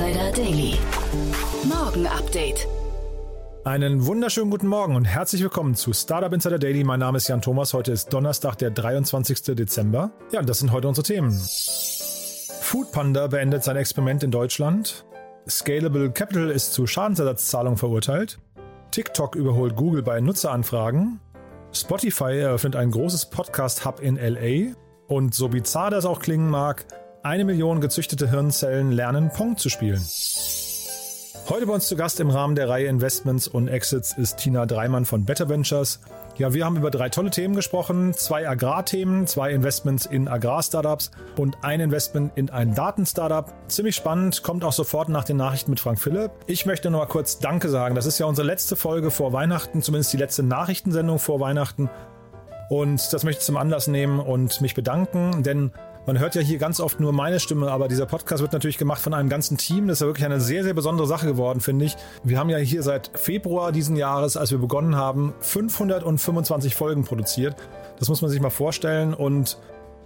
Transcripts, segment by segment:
Insider Daily. Morgen Update. Einen wunderschönen guten Morgen und herzlich willkommen zu Startup Insider Daily. Mein Name ist Jan Thomas. Heute ist Donnerstag, der 23. Dezember. Ja, und das sind heute unsere Themen. Foodpanda beendet sein Experiment in Deutschland. Scalable Capital ist zu Schadensersatzzahlung verurteilt. TikTok überholt Google bei Nutzeranfragen. Spotify eröffnet ein großes Podcast-Hub in LA. Und so bizarr das auch klingen mag, eine Million gezüchtete Hirnzellen lernen Pong zu spielen. Heute bei uns zu Gast im Rahmen der Reihe Investments und Exits ist Tina Dreimann von Better Ventures. Ja, wir haben über drei tolle Themen gesprochen. Zwei Agrarthemen, zwei Investments in Agrarstartups und ein Investment in ein Datenstartup. Ziemlich spannend, kommt auch sofort nach den Nachrichten mit Frank Philipp. Ich möchte noch mal kurz Danke sagen. Das ist ja unsere letzte Folge vor Weihnachten, zumindest die letzte Nachrichtensendung vor Weihnachten. Und das möchte ich zum Anlass nehmen und mich bedanken, denn man hört ja hier ganz oft nur meine Stimme, aber dieser Podcast wird natürlich gemacht von einem ganzen Team. Das ist ja wirklich eine sehr, sehr besondere Sache geworden, finde ich. Wir haben ja hier seit Februar diesen Jahres, als wir begonnen haben, 525 Folgen produziert. Das muss man sich mal vorstellen und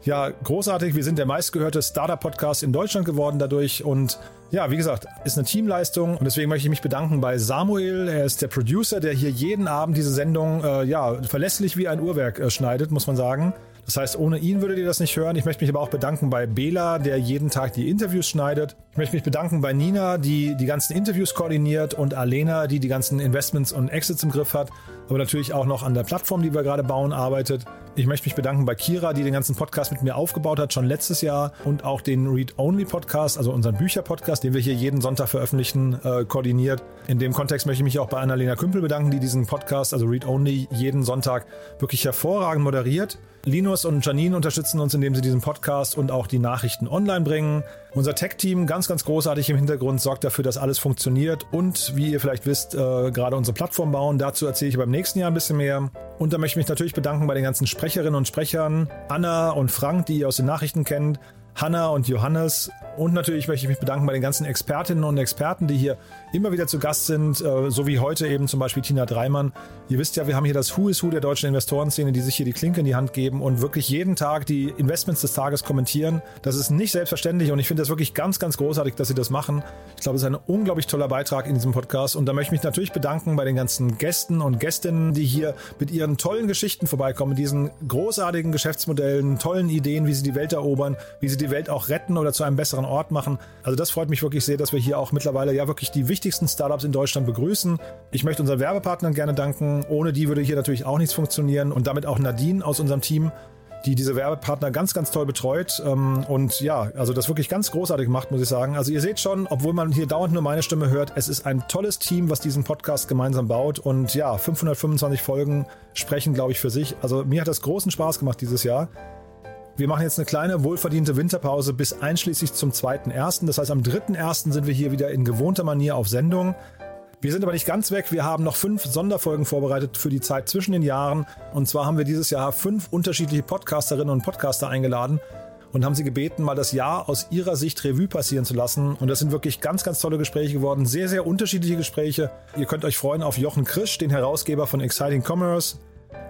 ja, großartig. Wir sind der meistgehörte Startup-Podcast in Deutschland geworden dadurch. Und ja, wie gesagt, ist eine Teamleistung. Und deswegen möchte ich mich bedanken bei Samuel. Er ist der Producer, der hier jeden Abend diese Sendung äh, ja, verlässlich wie ein Uhrwerk äh, schneidet, muss man sagen. Das heißt, ohne ihn würdet ihr das nicht hören. Ich möchte mich aber auch bedanken bei Bela, der jeden Tag die Interviews schneidet. Ich möchte mich bedanken bei Nina, die die ganzen Interviews koordiniert und Alena, die die ganzen Investments und Exits im Griff hat. Aber natürlich auch noch an der Plattform, die wir gerade bauen, arbeitet. Ich möchte mich bedanken bei Kira, die den ganzen Podcast mit mir aufgebaut hat, schon letztes Jahr und auch den Read-Only-Podcast, also unseren Bücher-Podcast, den wir hier jeden Sonntag veröffentlichen, äh, koordiniert. In dem Kontext möchte ich mich auch bei Annalena Kümpel bedanken, die diesen Podcast, also Read-Only, jeden Sonntag wirklich hervorragend moderiert. Linus und Janine unterstützen uns, indem sie diesen Podcast und auch die Nachrichten online bringen. Unser Tech-Team, ganz, ganz großartig im Hintergrund, sorgt dafür, dass alles funktioniert und, wie ihr vielleicht wisst, äh, gerade unsere Plattform bauen. Dazu erzähle ich beim nächsten Jahr ein bisschen mehr. Und da möchte ich mich natürlich bedanken bei den ganzen Sprecherinnen und Sprechern, Anna und Frank, die ihr aus den Nachrichten kennt, Hanna und Johannes. Und natürlich möchte ich mich bedanken bei den ganzen Expertinnen und Experten, die hier immer wieder zu Gast sind, äh, so wie heute eben zum Beispiel Tina Dreimann. Ihr wisst ja, wir haben hier das Who is Who der deutschen Investorenszene, die sich hier die Klinke in die Hand geben und wirklich jeden Tag die Investments des Tages kommentieren. Das ist nicht selbstverständlich und ich finde das wirklich ganz, ganz großartig, dass sie das machen. Ich glaube, es ist ein unglaublich toller Beitrag in diesem Podcast und da möchte ich mich natürlich bedanken bei den ganzen Gästen und Gästinnen, die hier mit ihren tollen Geschichten vorbeikommen, diesen großartigen Geschäftsmodellen, tollen Ideen, wie sie die Welt erobern, wie sie die Welt auch retten oder zu einem besseren Ort machen. Also das freut mich wirklich sehr, dass wir hier auch mittlerweile ja wirklich die wichtigsten Startups in Deutschland begrüßen. Ich möchte unseren Werbepartnern gerne danken. Ohne die würde hier natürlich auch nichts funktionieren und damit auch Nadine aus unserem Team die diese Werbepartner ganz, ganz toll betreut ähm, und ja, also das wirklich ganz großartig macht, muss ich sagen. Also ihr seht schon, obwohl man hier dauernd nur meine Stimme hört, es ist ein tolles Team, was diesen Podcast gemeinsam baut und ja, 525 Folgen sprechen, glaube ich, für sich. Also mir hat das großen Spaß gemacht dieses Jahr. Wir machen jetzt eine kleine, wohlverdiente Winterpause bis einschließlich zum 2.1. Das heißt, am 3.1. sind wir hier wieder in gewohnter Manier auf Sendung. Wir sind aber nicht ganz weg. Wir haben noch fünf Sonderfolgen vorbereitet für die Zeit zwischen den Jahren. Und zwar haben wir dieses Jahr fünf unterschiedliche Podcasterinnen und Podcaster eingeladen und haben sie gebeten, mal das Jahr aus ihrer Sicht Revue passieren zu lassen. Und das sind wirklich ganz, ganz tolle Gespräche geworden. Sehr, sehr unterschiedliche Gespräche. Ihr könnt euch freuen auf Jochen Krisch, den Herausgeber von Exciting Commerce,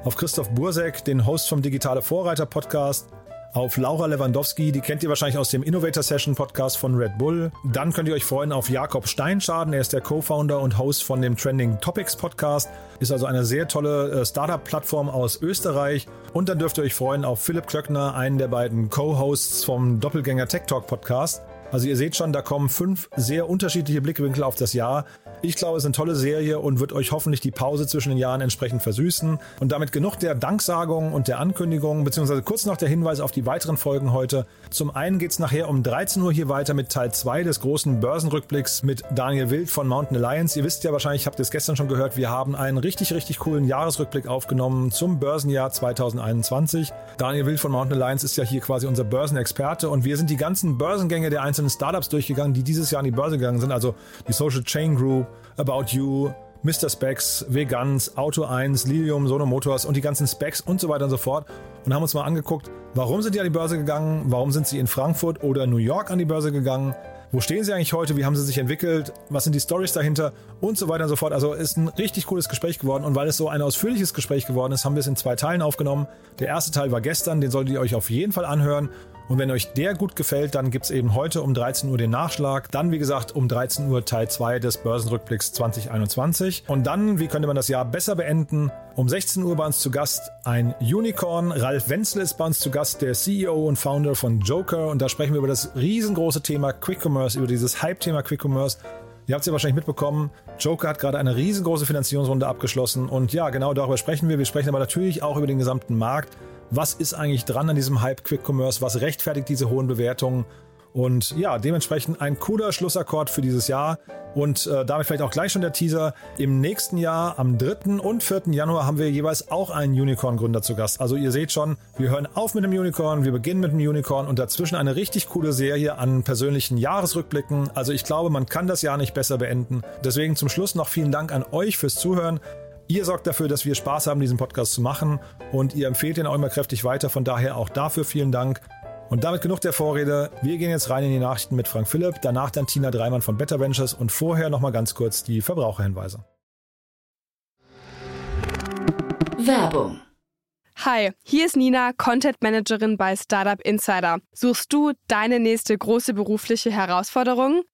auf Christoph Bursek, den Host vom Digitale Vorreiter Podcast, auf Laura Lewandowski, die kennt ihr wahrscheinlich aus dem Innovator Session Podcast von Red Bull. Dann könnt ihr euch freuen auf Jakob Steinschaden, er ist der Co-Founder und Host von dem Trending Topics Podcast, ist also eine sehr tolle äh, Startup-Plattform aus Österreich. Und dann dürft ihr euch freuen auf Philipp Klöckner, einen der beiden Co-Hosts vom Doppelgänger Tech Talk Podcast. Also ihr seht schon, da kommen fünf sehr unterschiedliche Blickwinkel auf das Jahr. Ich glaube, es ist eine tolle Serie und wird euch hoffentlich die Pause zwischen den Jahren entsprechend versüßen. Und damit genug der Danksagung und der Ankündigung, beziehungsweise kurz noch der Hinweis auf die weiteren Folgen heute. Zum einen geht es nachher um 13 Uhr hier weiter mit Teil 2 des großen Börsenrückblicks mit Daniel Wild von Mountain Alliance. Ihr wisst ja wahrscheinlich, habt ihr es gestern schon gehört, wir haben einen richtig, richtig coolen Jahresrückblick aufgenommen zum Börsenjahr 2021. Daniel Wild von Mountain Alliance ist ja hier quasi unser Börsenexperte und wir sind die ganzen Börsengänge der einzelnen einzelnen Startups durchgegangen, die dieses Jahr an die Börse gegangen sind. Also die Social Chain Group, About You, Mr. Specs, Vegans, Auto 1, Lilium, Sono Motors und die ganzen Specs und so weiter und so fort. Und haben uns mal angeguckt, warum sind die an die Börse gegangen, warum sind sie in Frankfurt oder New York an die Börse gegangen, wo stehen sie eigentlich heute, wie haben sie sich entwickelt, was sind die Stories dahinter und so weiter und so fort. Also ist ein richtig cooles Gespräch geworden und weil es so ein ausführliches Gespräch geworden ist, haben wir es in zwei Teilen aufgenommen. Der erste Teil war gestern, den solltet ihr euch auf jeden Fall anhören. Und wenn euch der gut gefällt, dann gibt es eben heute um 13 Uhr den Nachschlag. Dann, wie gesagt, um 13 Uhr Teil 2 des Börsenrückblicks 2021. Und dann, wie könnte man das Jahr besser beenden? Um 16 Uhr bei uns zu Gast ein Unicorn. Ralf Wenzel ist bei uns zu Gast, der CEO und Founder von Joker. Und da sprechen wir über das riesengroße Thema Quick Commerce, über dieses Hype-Thema Quick Commerce. Ihr habt es ja wahrscheinlich mitbekommen, Joker hat gerade eine riesengroße Finanzierungsrunde abgeschlossen. Und ja, genau darüber sprechen wir. Wir sprechen aber natürlich auch über den gesamten Markt was ist eigentlich dran an diesem Hype Quick Commerce, was rechtfertigt diese hohen Bewertungen. Und ja, dementsprechend ein cooler Schlussakkord für dieses Jahr. Und äh, damit vielleicht auch gleich schon der Teaser. Im nächsten Jahr, am 3. und 4. Januar, haben wir jeweils auch einen Unicorn-Gründer zu Gast. Also ihr seht schon, wir hören auf mit dem Unicorn, wir beginnen mit dem Unicorn und dazwischen eine richtig coole Serie an persönlichen Jahresrückblicken. Also ich glaube, man kann das Jahr nicht besser beenden. Deswegen zum Schluss noch vielen Dank an euch fürs Zuhören. Ihr sorgt dafür, dass wir Spaß haben, diesen Podcast zu machen und ihr empfehlt ihn auch immer kräftig weiter. Von daher auch dafür vielen Dank. Und damit genug der Vorrede. Wir gehen jetzt rein in die Nachrichten mit Frank Philipp, danach dann Tina Dreimann von Better Ventures und vorher nochmal ganz kurz die Verbraucherhinweise. Werbung Hi, hier ist Nina, Content Managerin bei Startup Insider. Suchst du deine nächste große berufliche Herausforderung?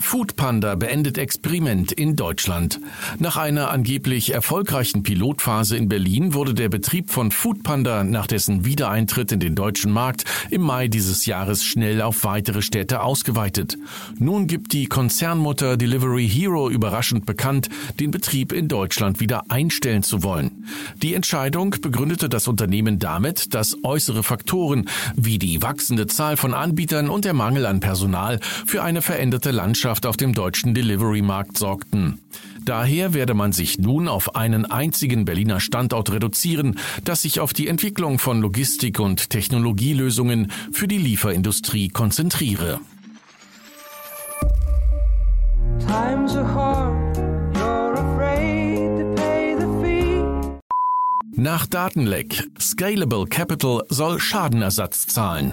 Foodpanda beendet Experiment in Deutschland. Nach einer angeblich erfolgreichen Pilotphase in Berlin wurde der Betrieb von Foodpanda nach dessen Wiedereintritt in den deutschen Markt im Mai dieses Jahres schnell auf weitere Städte ausgeweitet. Nun gibt die Konzernmutter Delivery Hero überraschend bekannt, den Betrieb in Deutschland wieder einstellen zu wollen. Die Entscheidung begründete das Unternehmen damit, dass äußere Faktoren wie die wachsende Zahl von Anbietern und der Mangel an Personal für eine veränderte Landschaft Marktwirtschaft auf dem deutschen Delivery-Markt sorgten. Daher werde man sich nun auf einen einzigen Berliner Standort reduzieren, das sich auf die Entwicklung von Logistik- und Technologielösungen für die Lieferindustrie konzentriere. Nach Datenleck. Scalable Capital soll Schadenersatz zahlen.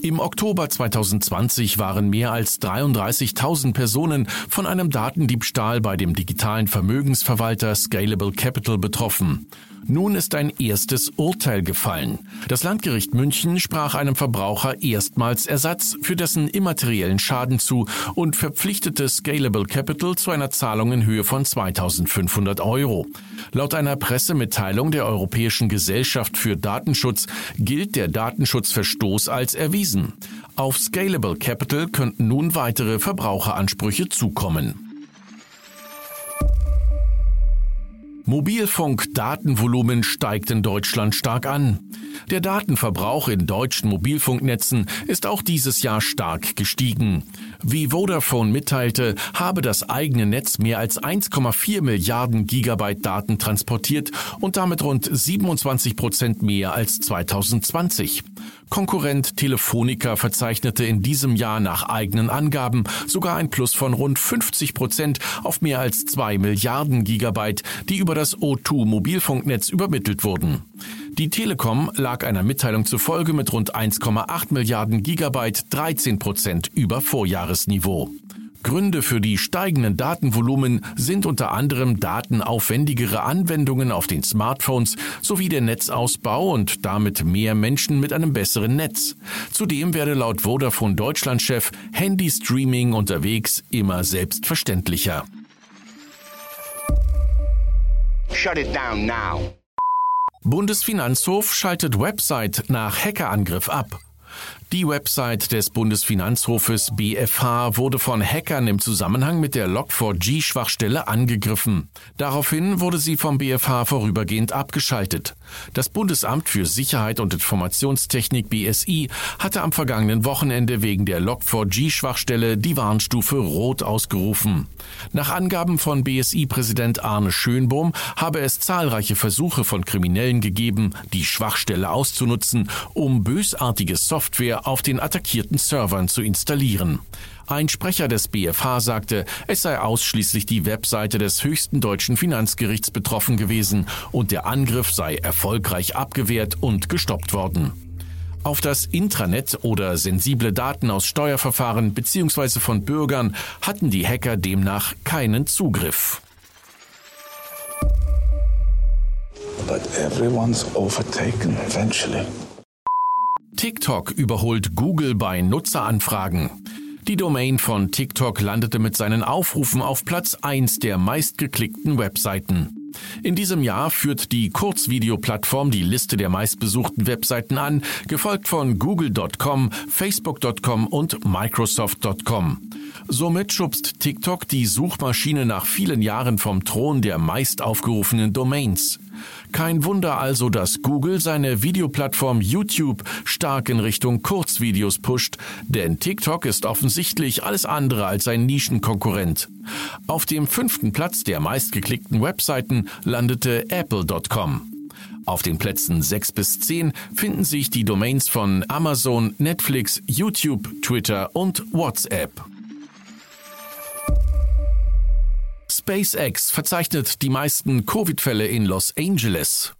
Im Oktober 2020 waren mehr als 33.000 Personen von einem Datendiebstahl bei dem digitalen Vermögensverwalter Scalable Capital betroffen. Nun ist ein erstes Urteil gefallen. Das Landgericht München sprach einem Verbraucher erstmals Ersatz für dessen immateriellen Schaden zu und verpflichtete Scalable Capital zu einer Zahlung in Höhe von 2500 Euro. Laut einer Pressemitteilung der Europäischen Gesellschaft für Datenschutz gilt der Datenschutzverstoß als erwiesen. Auf Scalable Capital könnten nun weitere Verbraucheransprüche zukommen. Mobilfunk-Datenvolumen steigt in Deutschland stark an. Der Datenverbrauch in deutschen Mobilfunknetzen ist auch dieses Jahr stark gestiegen. Wie Vodafone mitteilte, habe das eigene Netz mehr als 1,4 Milliarden Gigabyte Daten transportiert und damit rund 27 Prozent mehr als 2020. Konkurrent Telefonica verzeichnete in diesem Jahr nach eigenen Angaben sogar ein Plus von rund 50 Prozent auf mehr als zwei Milliarden Gigabyte, die über das O2 Mobilfunknetz übermittelt wurden. Die Telekom lag einer Mitteilung zufolge mit rund 1,8 Milliarden Gigabyte 13 Prozent über Vorjahresniveau. Gründe für die steigenden Datenvolumen sind unter anderem datenaufwendigere Anwendungen auf den Smartphones sowie der Netzausbau und damit mehr Menschen mit einem besseren Netz. Zudem werde laut Vodafone Deutschland-Chef Handy-Streaming unterwegs immer selbstverständlicher. Shut it down now. Bundesfinanzhof schaltet Website nach Hackerangriff ab. Die Website des Bundesfinanzhofes BFH wurde von Hackern im Zusammenhang mit der Log4j-Schwachstelle angegriffen. Daraufhin wurde sie vom BFH vorübergehend abgeschaltet. Das Bundesamt für Sicherheit und Informationstechnik BSI hatte am vergangenen Wochenende wegen der Log4j-Schwachstelle die Warnstufe Rot ausgerufen. Nach Angaben von BSI-Präsident Arne Schönbohm habe es zahlreiche Versuche von Kriminellen gegeben, die Schwachstelle auszunutzen, um bösartige Software auf den attackierten Servern zu installieren. Ein Sprecher des BFH sagte, es sei ausschließlich die Webseite des höchsten deutschen Finanzgerichts betroffen gewesen und der Angriff sei erfolgreich abgewehrt und gestoppt worden. Auf das Intranet oder sensible Daten aus Steuerverfahren bzw. von Bürgern hatten die Hacker demnach keinen Zugriff. But everyone's overtaken eventually. TikTok überholt Google bei Nutzeranfragen. Die Domain von TikTok landete mit seinen Aufrufen auf Platz 1 der meistgeklickten Webseiten. In diesem Jahr führt die Kurzvideoplattform die Liste der meistbesuchten Webseiten an, gefolgt von google.com, facebook.com und microsoft.com. Somit schubst TikTok die Suchmaschine nach vielen Jahren vom Thron der meist aufgerufenen Domains. Kein Wunder also, dass Google seine Videoplattform YouTube stark in Richtung Kurzvideos pusht, denn TikTok ist offensichtlich alles andere als ein Nischenkonkurrent. Auf dem fünften Platz der meistgeklickten Webseiten landete Apple.com. Auf den Plätzen 6 bis 10 finden sich die Domains von Amazon, Netflix, YouTube, Twitter und WhatsApp. SpaceX verzeichnet die meisten Covid-Fälle in Los Angeles.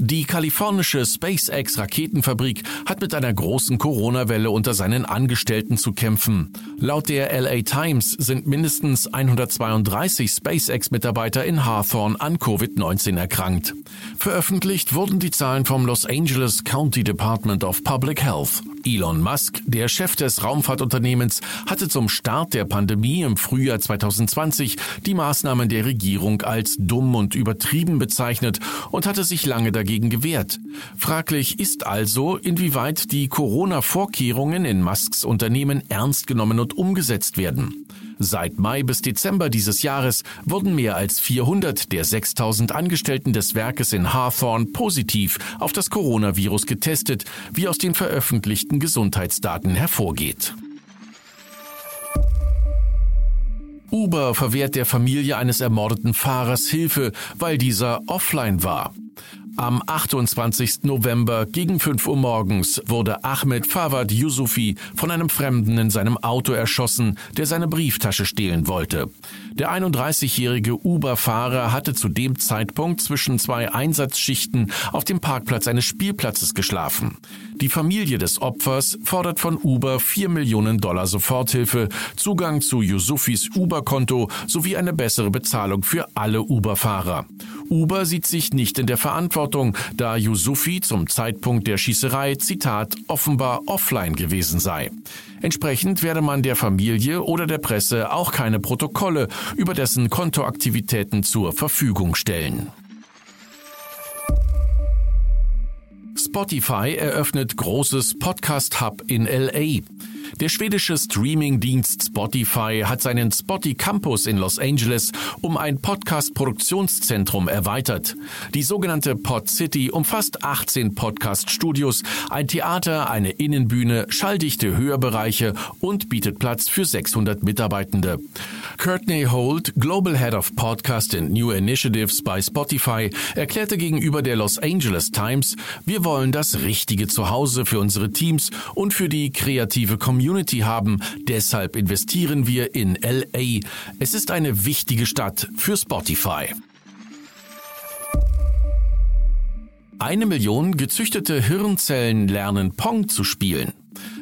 Die kalifornische SpaceX-Raketenfabrik hat mit einer großen Corona-Welle unter seinen Angestellten zu kämpfen. Laut der LA Times sind mindestens 132 SpaceX-Mitarbeiter in Hawthorne an Covid-19 erkrankt. Veröffentlicht wurden die Zahlen vom Los Angeles County Department of Public Health. Elon Musk, der Chef des Raumfahrtunternehmens, hatte zum Start der Pandemie im Frühjahr 2020 die Maßnahmen der Regierung als dumm und übertrieben bezeichnet und hatte sich lange dagegen gewehrt. Fraglich ist also, inwieweit die Corona-Vorkehrungen in Musks Unternehmen ernst genommen und umgesetzt werden. Seit Mai bis Dezember dieses Jahres wurden mehr als 400 der 6000 Angestellten des Werkes in Hawthorne positiv auf das Coronavirus getestet, wie aus den veröffentlichten Gesundheitsdaten hervorgeht. Uber verwehrt der Familie eines ermordeten Fahrers Hilfe, weil dieser offline war. Am 28. November gegen 5 Uhr morgens wurde Ahmed Fawad Yusufi von einem Fremden in seinem Auto erschossen, der seine Brieftasche stehlen wollte. Der 31-jährige Uber-Fahrer hatte zu dem Zeitpunkt zwischen zwei Einsatzschichten auf dem Parkplatz eines Spielplatzes geschlafen. Die Familie des Opfers fordert von Uber 4 Millionen Dollar Soforthilfe, Zugang zu Yusufis Uber-Konto sowie eine bessere Bezahlung für alle Uber-Fahrer. Uber sieht sich nicht in der Verantwortung, da Yusufi zum Zeitpunkt der Schießerei, Zitat, offenbar offline gewesen sei. Entsprechend werde man der Familie oder der Presse auch keine Protokolle über dessen Kontoaktivitäten zur Verfügung stellen. Spotify eröffnet großes Podcast Hub in LA. Der schwedische Streaming-Dienst Spotify hat seinen Spotty Campus in Los Angeles um ein Podcast-Produktionszentrum erweitert. Die sogenannte Pod City umfasst 18 Podcast-Studios, ein Theater, eine Innenbühne, schalldichte Hörbereiche und bietet Platz für 600 Mitarbeitende. Courtney Holt, Global Head of Podcast and New Initiatives bei Spotify, erklärte gegenüber der Los Angeles Times, wir wollen das richtige Zuhause für unsere Teams und für die kreative Community Community haben. Deshalb investieren wir in LA. Es ist eine wichtige Stadt für Spotify. Eine Million gezüchtete Hirnzellen lernen Pong zu spielen.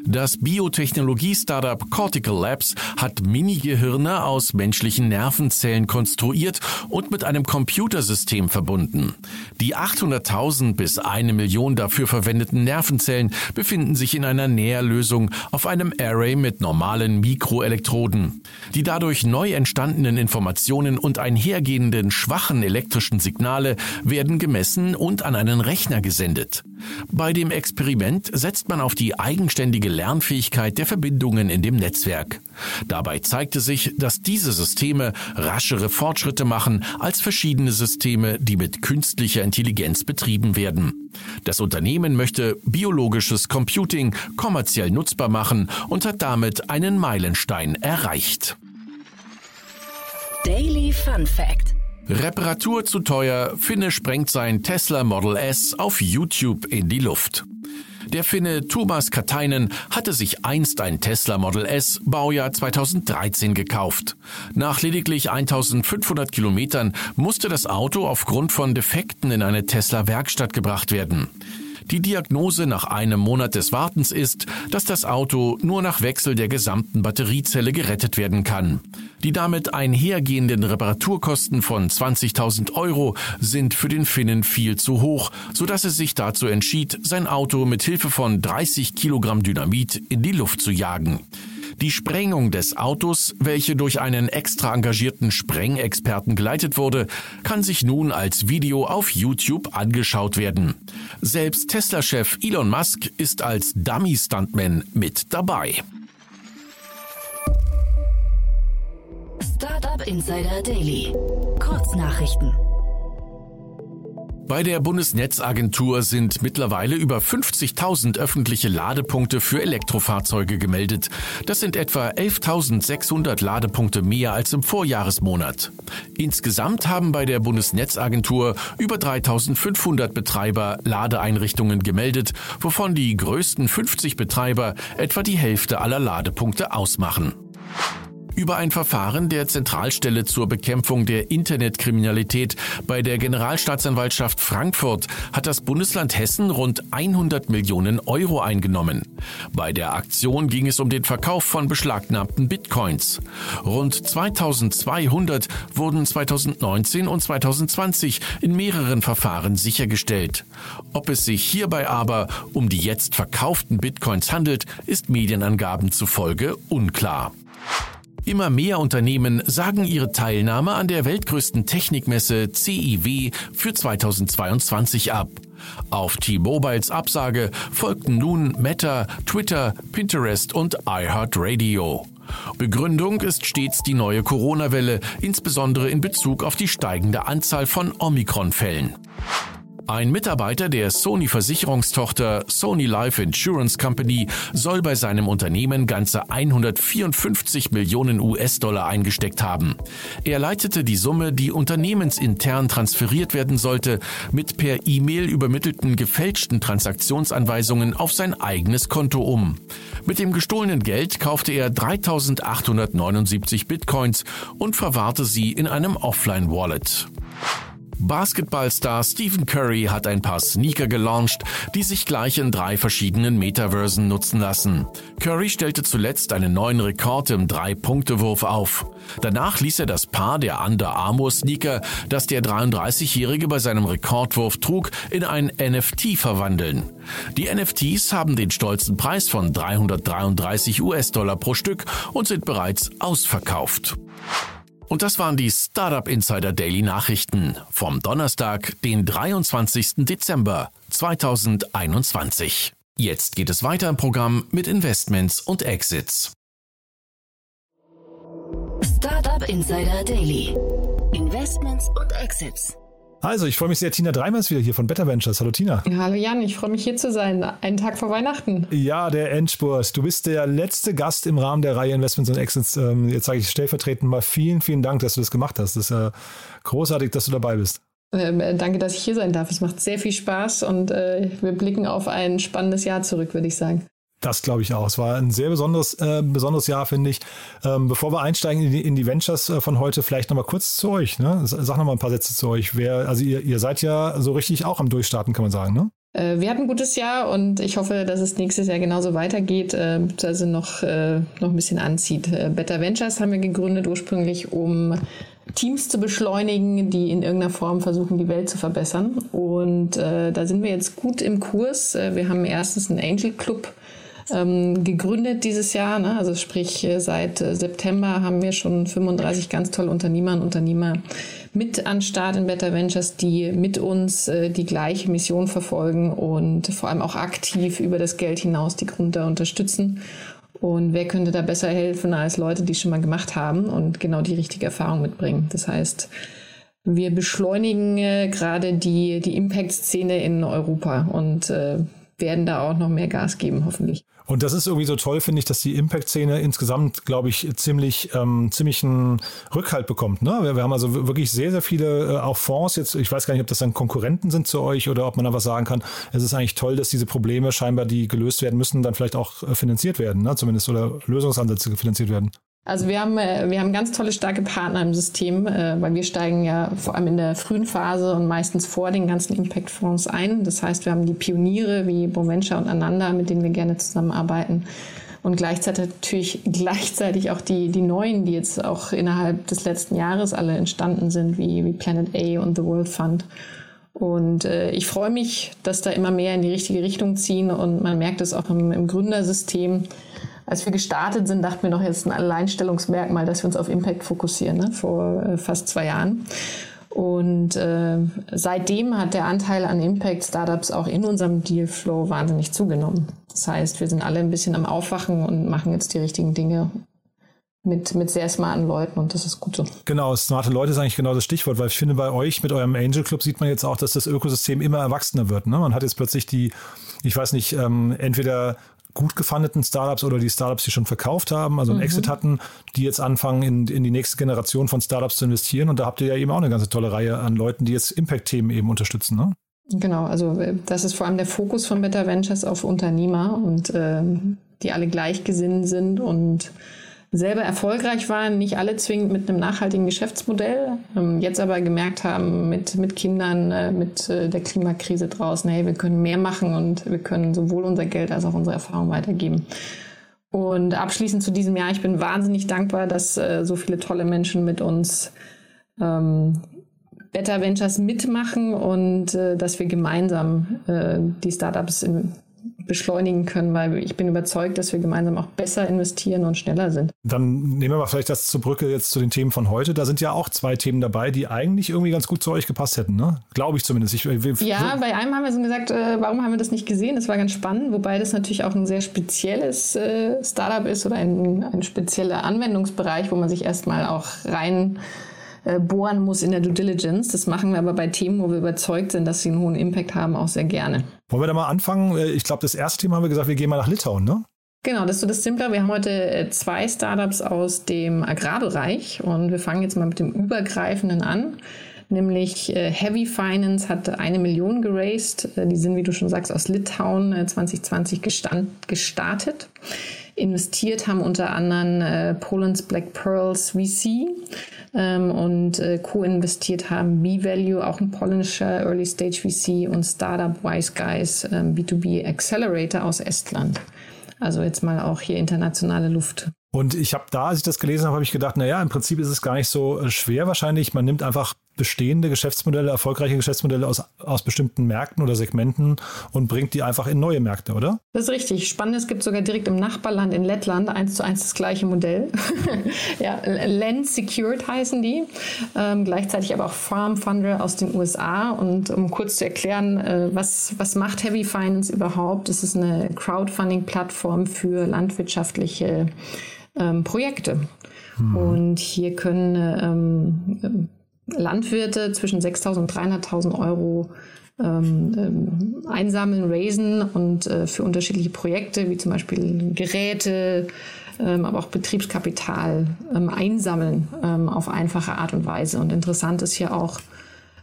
Das Biotechnologie-Startup Cortical Labs hat Mini-Gehirne aus menschlichen Nervenzellen konstruiert und mit einem Computersystem verbunden. Die 800.000 bis eine Million dafür verwendeten Nervenzellen befinden sich in einer Näherlösung auf einem Array mit normalen Mikroelektroden. Die dadurch neu entstandenen Informationen und einhergehenden schwachen elektrischen Signale werden gemessen und an einen Rechner gesendet. Bei dem Experiment setzt man auf die eigenständige Lernfähigkeit der Verbindungen in dem Netzwerk. Dabei zeigte sich, dass diese Systeme raschere Fortschritte machen als verschiedene Systeme, die mit künstlicher Intelligenz betrieben werden. Das Unternehmen möchte biologisches Computing kommerziell nutzbar machen und hat damit einen Meilenstein erreicht. Daily Fun Fact Reparatur zu teuer, Finne sprengt sein Tesla Model S auf YouTube in die Luft. Der Finne Thomas Katainen hatte sich einst ein Tesla Model S Baujahr 2013 gekauft. Nach lediglich 1500 Kilometern musste das Auto aufgrund von Defekten in eine Tesla Werkstatt gebracht werden. Die Diagnose nach einem Monat des Wartens ist, dass das Auto nur nach Wechsel der gesamten Batteriezelle gerettet werden kann. Die damit einhergehenden Reparaturkosten von 20.000 Euro sind für den Finnen viel zu hoch, sodass er sich dazu entschied, sein Auto mit Hilfe von 30 Kilogramm Dynamit in die Luft zu jagen. Die Sprengung des Autos, welche durch einen extra engagierten Sprengexperten geleitet wurde, kann sich nun als Video auf YouTube angeschaut werden. Selbst Tesla-Chef Elon Musk ist als Dummy-Stuntman mit dabei. Startup Insider Daily. Kurznachrichten. Bei der Bundesnetzagentur sind mittlerweile über 50.000 öffentliche Ladepunkte für Elektrofahrzeuge gemeldet. Das sind etwa 11.600 Ladepunkte mehr als im Vorjahresmonat. Insgesamt haben bei der Bundesnetzagentur über 3.500 Betreiber Ladeeinrichtungen gemeldet, wovon die größten 50 Betreiber etwa die Hälfte aller Ladepunkte ausmachen. Über ein Verfahren der Zentralstelle zur Bekämpfung der Internetkriminalität bei der Generalstaatsanwaltschaft Frankfurt hat das Bundesland Hessen rund 100 Millionen Euro eingenommen. Bei der Aktion ging es um den Verkauf von beschlagnahmten Bitcoins. Rund 2200 wurden 2019 und 2020 in mehreren Verfahren sichergestellt. Ob es sich hierbei aber um die jetzt verkauften Bitcoins handelt, ist Medienangaben zufolge unklar. Immer mehr Unternehmen sagen ihre Teilnahme an der weltgrößten Technikmesse CIW für 2022 ab. Auf T-Mobiles Absage folgten nun Meta, Twitter, Pinterest und iHeartRadio. Begründung ist stets die neue Corona-Welle, insbesondere in Bezug auf die steigende Anzahl von Omikron-Fällen. Ein Mitarbeiter der Sony Versicherungstochter Sony Life Insurance Company soll bei seinem Unternehmen ganze 154 Millionen US-Dollar eingesteckt haben. Er leitete die Summe, die unternehmensintern transferiert werden sollte, mit per E-Mail übermittelten gefälschten Transaktionsanweisungen auf sein eigenes Konto um. Mit dem gestohlenen Geld kaufte er 3879 Bitcoins und verwahrte sie in einem Offline-Wallet. Basketballstar Stephen Curry hat ein paar Sneaker gelauncht, die sich gleich in drei verschiedenen Metaversen nutzen lassen. Curry stellte zuletzt einen neuen Rekord im Drei-Punkte-Wurf auf. Danach ließ er das Paar der Under Armour Sneaker, das der 33-Jährige bei seinem Rekordwurf trug, in ein NFT verwandeln. Die NFTs haben den stolzen Preis von 333 US-Dollar pro Stück und sind bereits ausverkauft. Und das waren die Startup Insider Daily Nachrichten vom Donnerstag, den 23. Dezember 2021. Jetzt geht es weiter im Programm mit Investments und Exits. Startup Insider Daily. Investments und Exits. Also, ich freue mich sehr. Tina Dreimann ist wieder hier von Better Ventures. Hallo Tina. Hallo Jan, ich freue mich hier zu sein. Einen Tag vor Weihnachten. Ja, der Endspurt. Du bist der letzte Gast im Rahmen der Reihe Investments und Exits. Ähm, jetzt sage ich stellvertretend mal vielen, vielen Dank, dass du das gemacht hast. Das ist äh, großartig, dass du dabei bist. Ähm, äh, danke, dass ich hier sein darf. Es macht sehr viel Spaß und äh, wir blicken auf ein spannendes Jahr zurück, würde ich sagen. Das glaube ich auch. Es war ein sehr besonderes, äh, besonderes Jahr, finde ich. Ähm, bevor wir einsteigen in die, in die Ventures äh, von heute, vielleicht nochmal kurz zu euch. Ne? Sag nochmal ein paar Sätze zu euch. Wer, also ihr, ihr seid ja so richtig auch am Durchstarten, kann man sagen, ne? Äh, wir hatten ein gutes Jahr und ich hoffe, dass es nächstes Jahr genauso weitergeht, äh, also noch, äh, noch ein bisschen anzieht. Better Ventures haben wir gegründet ursprünglich, um Teams zu beschleunigen, die in irgendeiner Form versuchen, die Welt zu verbessern. Und äh, da sind wir jetzt gut im Kurs. Wir haben erstens einen Angel Club ähm, gegründet dieses Jahr. Ne? Also sprich, seit September haben wir schon 35 ganz tolle Unternehmer und Unternehmer mit an Start in Better Ventures, die mit uns äh, die gleiche Mission verfolgen und vor allem auch aktiv über das Geld hinaus die Gründer unterstützen. Und wer könnte da besser helfen als Leute, die schon mal gemacht haben und genau die richtige Erfahrung mitbringen? Das heißt, wir beschleunigen äh, gerade die, die Impact-Szene in Europa und äh, werden da auch noch mehr Gas geben, hoffentlich. Und das ist irgendwie so toll, finde ich, dass die Impact-Szene insgesamt, glaube ich, ziemlich, ähm, ziemlich einen Rückhalt bekommt. Ne? Wir, wir, haben also wirklich sehr, sehr viele äh, auch Fonds jetzt. Ich weiß gar nicht, ob das dann Konkurrenten sind zu euch oder ob man einfach sagen kann, es ist eigentlich toll, dass diese Probleme scheinbar, die gelöst werden müssen, dann vielleicht auch äh, finanziert werden, ne? zumindest oder Lösungsansätze finanziert werden. Also wir haben, äh, wir haben ganz tolle, starke Partner im System, äh, weil wir steigen ja vor allem in der frühen Phase und meistens vor den ganzen Impact-Fonds ein. Das heißt, wir haben die Pioniere wie Boventure und Ananda, mit denen wir gerne zusammenarbeiten. Und gleichzeitig natürlich gleichzeitig auch die, die neuen, die jetzt auch innerhalb des letzten Jahres alle entstanden sind, wie, wie Planet A und The World Fund. Und äh, ich freue mich, dass da immer mehr in die richtige Richtung ziehen und man merkt es auch im, im Gründersystem, als wir gestartet sind, dachten wir noch jetzt ein Alleinstellungsmerkmal, dass wir uns auf Impact fokussieren, ne? vor äh, fast zwei Jahren. Und äh, seitdem hat der Anteil an Impact-Startups auch in unserem Dealflow wahnsinnig zugenommen. Das heißt, wir sind alle ein bisschen am Aufwachen und machen jetzt die richtigen Dinge mit, mit sehr smarten Leuten und das ist gut so. Genau, smarte Leute ist eigentlich genau das Stichwort, weil ich finde, bei euch mit eurem Angel Club sieht man jetzt auch, dass das Ökosystem immer erwachsener wird. Ne? Man hat jetzt plötzlich die, ich weiß nicht, ähm, entweder gut gefundeten Startups oder die Startups, die schon verkauft haben, also einen mhm. Exit hatten, die jetzt anfangen, in, in die nächste Generation von Startups zu investieren. Und da habt ihr ja eben auch eine ganze tolle Reihe an Leuten, die jetzt Impact-Themen eben unterstützen. Ne? Genau, also äh, das ist vor allem der Fokus von Better Ventures auf Unternehmer und äh, die alle gleichgesinnt sind und selber erfolgreich waren, nicht alle zwingend mit einem nachhaltigen Geschäftsmodell, ähm, jetzt aber gemerkt haben mit, mit Kindern, äh, mit äh, der Klimakrise draußen, hey, wir können mehr machen und wir können sowohl unser Geld als auch unsere Erfahrung weitergeben. Und abschließend zu diesem Jahr, ich bin wahnsinnig dankbar, dass äh, so viele tolle Menschen mit uns ähm, Better Ventures mitmachen und äh, dass wir gemeinsam äh, die Startups in, beschleunigen können, weil ich bin überzeugt, dass wir gemeinsam auch besser investieren und schneller sind. Dann nehmen wir mal vielleicht das zur Brücke jetzt zu den Themen von heute. Da sind ja auch zwei Themen dabei, die eigentlich irgendwie ganz gut zu euch gepasst hätten, ne? Glaube ich zumindest. Ich, ich, ja, bei einem haben wir so gesagt, äh, warum haben wir das nicht gesehen? Das war ganz spannend, wobei das natürlich auch ein sehr spezielles äh, Startup ist oder ein, ein spezieller Anwendungsbereich, wo man sich erstmal auch rein äh, bohren muss in der Due Diligence. Das machen wir aber bei Themen, wo wir überzeugt sind, dass sie einen hohen Impact haben, auch sehr gerne. Wollen wir da mal anfangen? Äh, ich glaube, das erste Thema haben wir gesagt, wir gehen mal nach Litauen, ne? Genau, das ist so das Simple. Wir haben heute äh, zwei Startups aus dem Agrarbereich und wir fangen jetzt mal mit dem Übergreifenden an. Nämlich Heavy Finance hat eine Million geraced. Die sind, wie du schon sagst, aus Litauen 2020 gestartet. Investiert haben unter anderem Poland's Black Pearls VC ähm, und äh, co-investiert haben B-Value, auch ein polnischer Early Stage VC und Startup Wise Guys ähm, B2B Accelerator aus Estland. Also jetzt mal auch hier internationale Luft. Und ich habe da, als ich das gelesen habe, habe ich gedacht, naja, im Prinzip ist es gar nicht so äh, schwer wahrscheinlich. Man nimmt einfach bestehende Geschäftsmodelle, erfolgreiche Geschäftsmodelle aus, aus bestimmten Märkten oder Segmenten und bringt die einfach in neue Märkte, oder? Das ist richtig. Spannend, es gibt sogar direkt im Nachbarland in Lettland eins zu eins das gleiche Modell. ja, Land Secured heißen die. Ähm, gleichzeitig aber auch Farm Funder aus den USA. Und um kurz zu erklären, äh, was, was macht Heavy Finance überhaupt? Es ist eine Crowdfunding-Plattform für landwirtschaftliche ähm, Projekte. Hm. Und hier können ähm, Landwirte zwischen 6.000 und 300.000 Euro ähm, ähm, einsammeln, raisen und äh, für unterschiedliche Projekte, wie zum Beispiel Geräte, ähm, aber auch Betriebskapital ähm, einsammeln ähm, auf einfache Art und Weise. Und interessant ist hier auch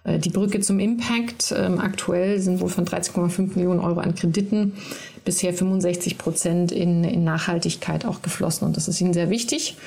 äh, die Brücke zum Impact. Ähm, aktuell sind wohl von 13,5 Millionen Euro an Krediten bisher 65 Prozent in, in Nachhaltigkeit auch geflossen. Und das ist ihnen sehr wichtig.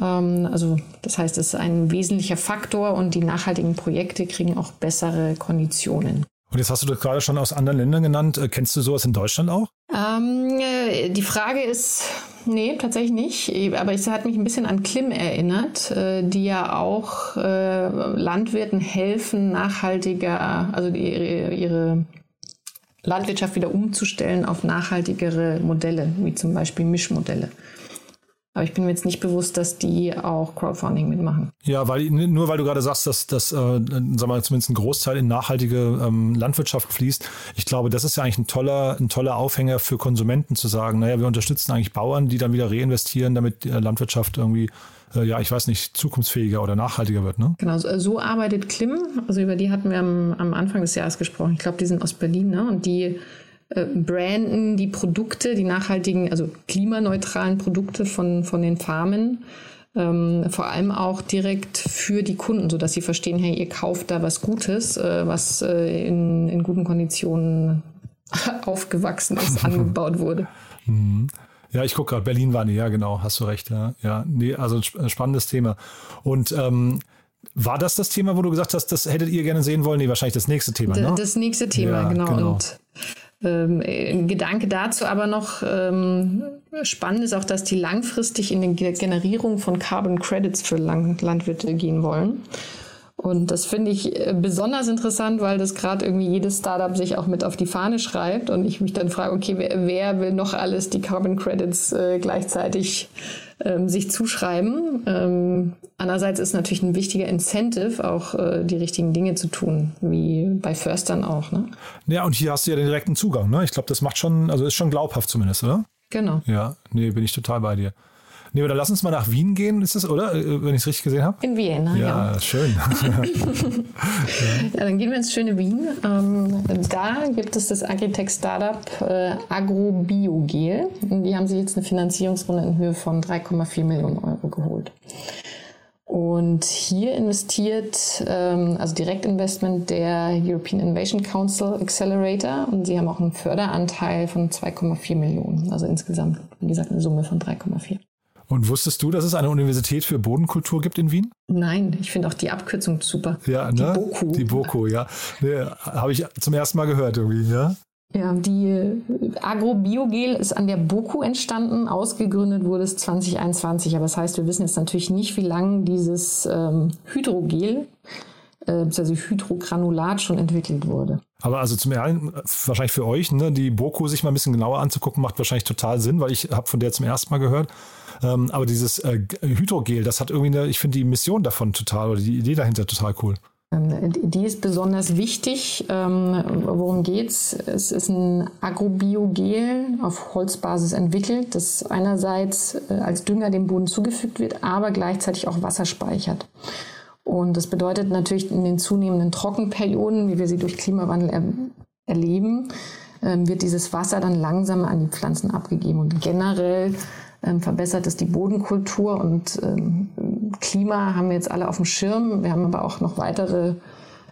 Ähm, also das heißt, es ist ein wesentlicher Faktor und die nachhaltigen Projekte kriegen auch bessere Konditionen. Und jetzt hast du das gerade schon aus anderen Ländern genannt. Äh, kennst du sowas in Deutschland auch? Ähm, äh, die Frage ist, nee, tatsächlich nicht. Aber es hat mich ein bisschen an Klim erinnert, äh, die ja auch Landwirten helfen, nachhaltiger, also ihre, ihre Landwirtschaft wieder umzustellen auf nachhaltigere Modelle, wie zum Beispiel Mischmodelle. Aber ich bin mir jetzt nicht bewusst, dass die auch Crowdfunding mitmachen. Ja, weil nur weil du gerade sagst, dass das, äh, sagen wir mal, zumindest ein Großteil in nachhaltige ähm, Landwirtschaft fließt. Ich glaube, das ist ja eigentlich ein toller, ein toller Aufhänger für Konsumenten zu sagen, naja, wir unterstützen eigentlich Bauern, die dann wieder reinvestieren, damit die Landwirtschaft irgendwie äh, ja, ich weiß nicht, zukunftsfähiger oder nachhaltiger wird. Ne? Genau, so, so arbeitet Klim. Also über die hatten wir am, am Anfang des Jahres gesprochen. Ich glaube, die sind aus Berlin ne? und die äh, branden die Produkte, die nachhaltigen, also klimaneutralen Produkte von, von den Farmen. Ähm, vor allem auch direkt für die Kunden, sodass sie verstehen, hey, ihr kauft da was Gutes, äh, was äh, in, in guten Konditionen aufgewachsen ist, angebaut wurde. Mhm. Ja, ich gucke gerade, Berlin war nie, ja genau, hast du recht. Ja, ja nee, also ein spannendes Thema. Und ähm, war das das Thema, wo du gesagt hast, das hättet ihr gerne sehen wollen? Nee, wahrscheinlich das nächste Thema, ne? Das nächste Thema, ja, genau. genau. Und ähm, ein Gedanke dazu aber noch ähm, spannend ist auch, dass die langfristig in die Generierung von Carbon Credits für Landwirte gehen wollen. Und das finde ich äh, besonders interessant, weil das gerade irgendwie jedes Startup sich auch mit auf die Fahne schreibt und ich mich dann frage, okay, wer, wer will noch alles die Carbon Credits äh, gleichzeitig ähm, sich zuschreiben? Ähm, andererseits ist natürlich ein wichtiger Incentive, auch äh, die richtigen Dinge zu tun, wie bei Förstern auch. Ne? Ja, und hier hast du ja den direkten Zugang. Ne? Ich glaube, das macht schon, also ist schon glaubhaft zumindest, oder? Genau. Ja, nee, bin ich total bei dir. Nee, oder lass uns mal nach Wien gehen, ist das, oder? Äh, wenn ich es richtig gesehen habe? In Wien, ja. Ja, schön. ja, dann gehen wir ins schöne Wien. Ähm, da gibt es das Agritech-Startup äh, AgroBioGel. Die haben sich jetzt eine Finanzierungsrunde in Höhe von 3,4 Millionen Euro geholt. Und hier investiert, ähm, also Direktinvestment der European Innovation Council Accelerator und sie haben auch einen Förderanteil von 2,4 Millionen. Also insgesamt, wie gesagt, eine Summe von 3,4. Und wusstest du, dass es eine Universität für Bodenkultur gibt in Wien? Nein, ich finde auch die Abkürzung super. Ja, ne? Die BOKU. Die BOKU, ja. Nee, Habe ich zum ersten Mal gehört irgendwie, ja. Ja, die Agrobiogel ist an der BOKU entstanden. Ausgegründet wurde es 2021. Aber das heißt, wir wissen jetzt natürlich nicht, wie lange dieses ähm, Hydrogel, äh, also Hydrogranulat schon entwickelt wurde. Aber also zum einen, wahrscheinlich für euch, ne, die BOKU sich mal ein bisschen genauer anzugucken, macht wahrscheinlich total Sinn, weil ich habe von der zum ersten Mal gehört. Ähm, aber dieses äh, Hydrogel, das hat irgendwie eine, ich finde die Mission davon total oder die Idee dahinter total cool. Ähm, die ist besonders wichtig. Ähm, worum geht's? Es ist ein Agrobiogel auf Holzbasis entwickelt, das einerseits äh, als Dünger dem Boden zugefügt wird, aber gleichzeitig auch Wasser speichert. Und das bedeutet natürlich in den zunehmenden Trockenperioden, wie wir sie durch Klimawandel er erleben, ähm, wird dieses Wasser dann langsam an die Pflanzen abgegeben. Und generell ähm, verbessert es die Bodenkultur und ähm, Klima haben wir jetzt alle auf dem Schirm. Wir haben aber auch noch weitere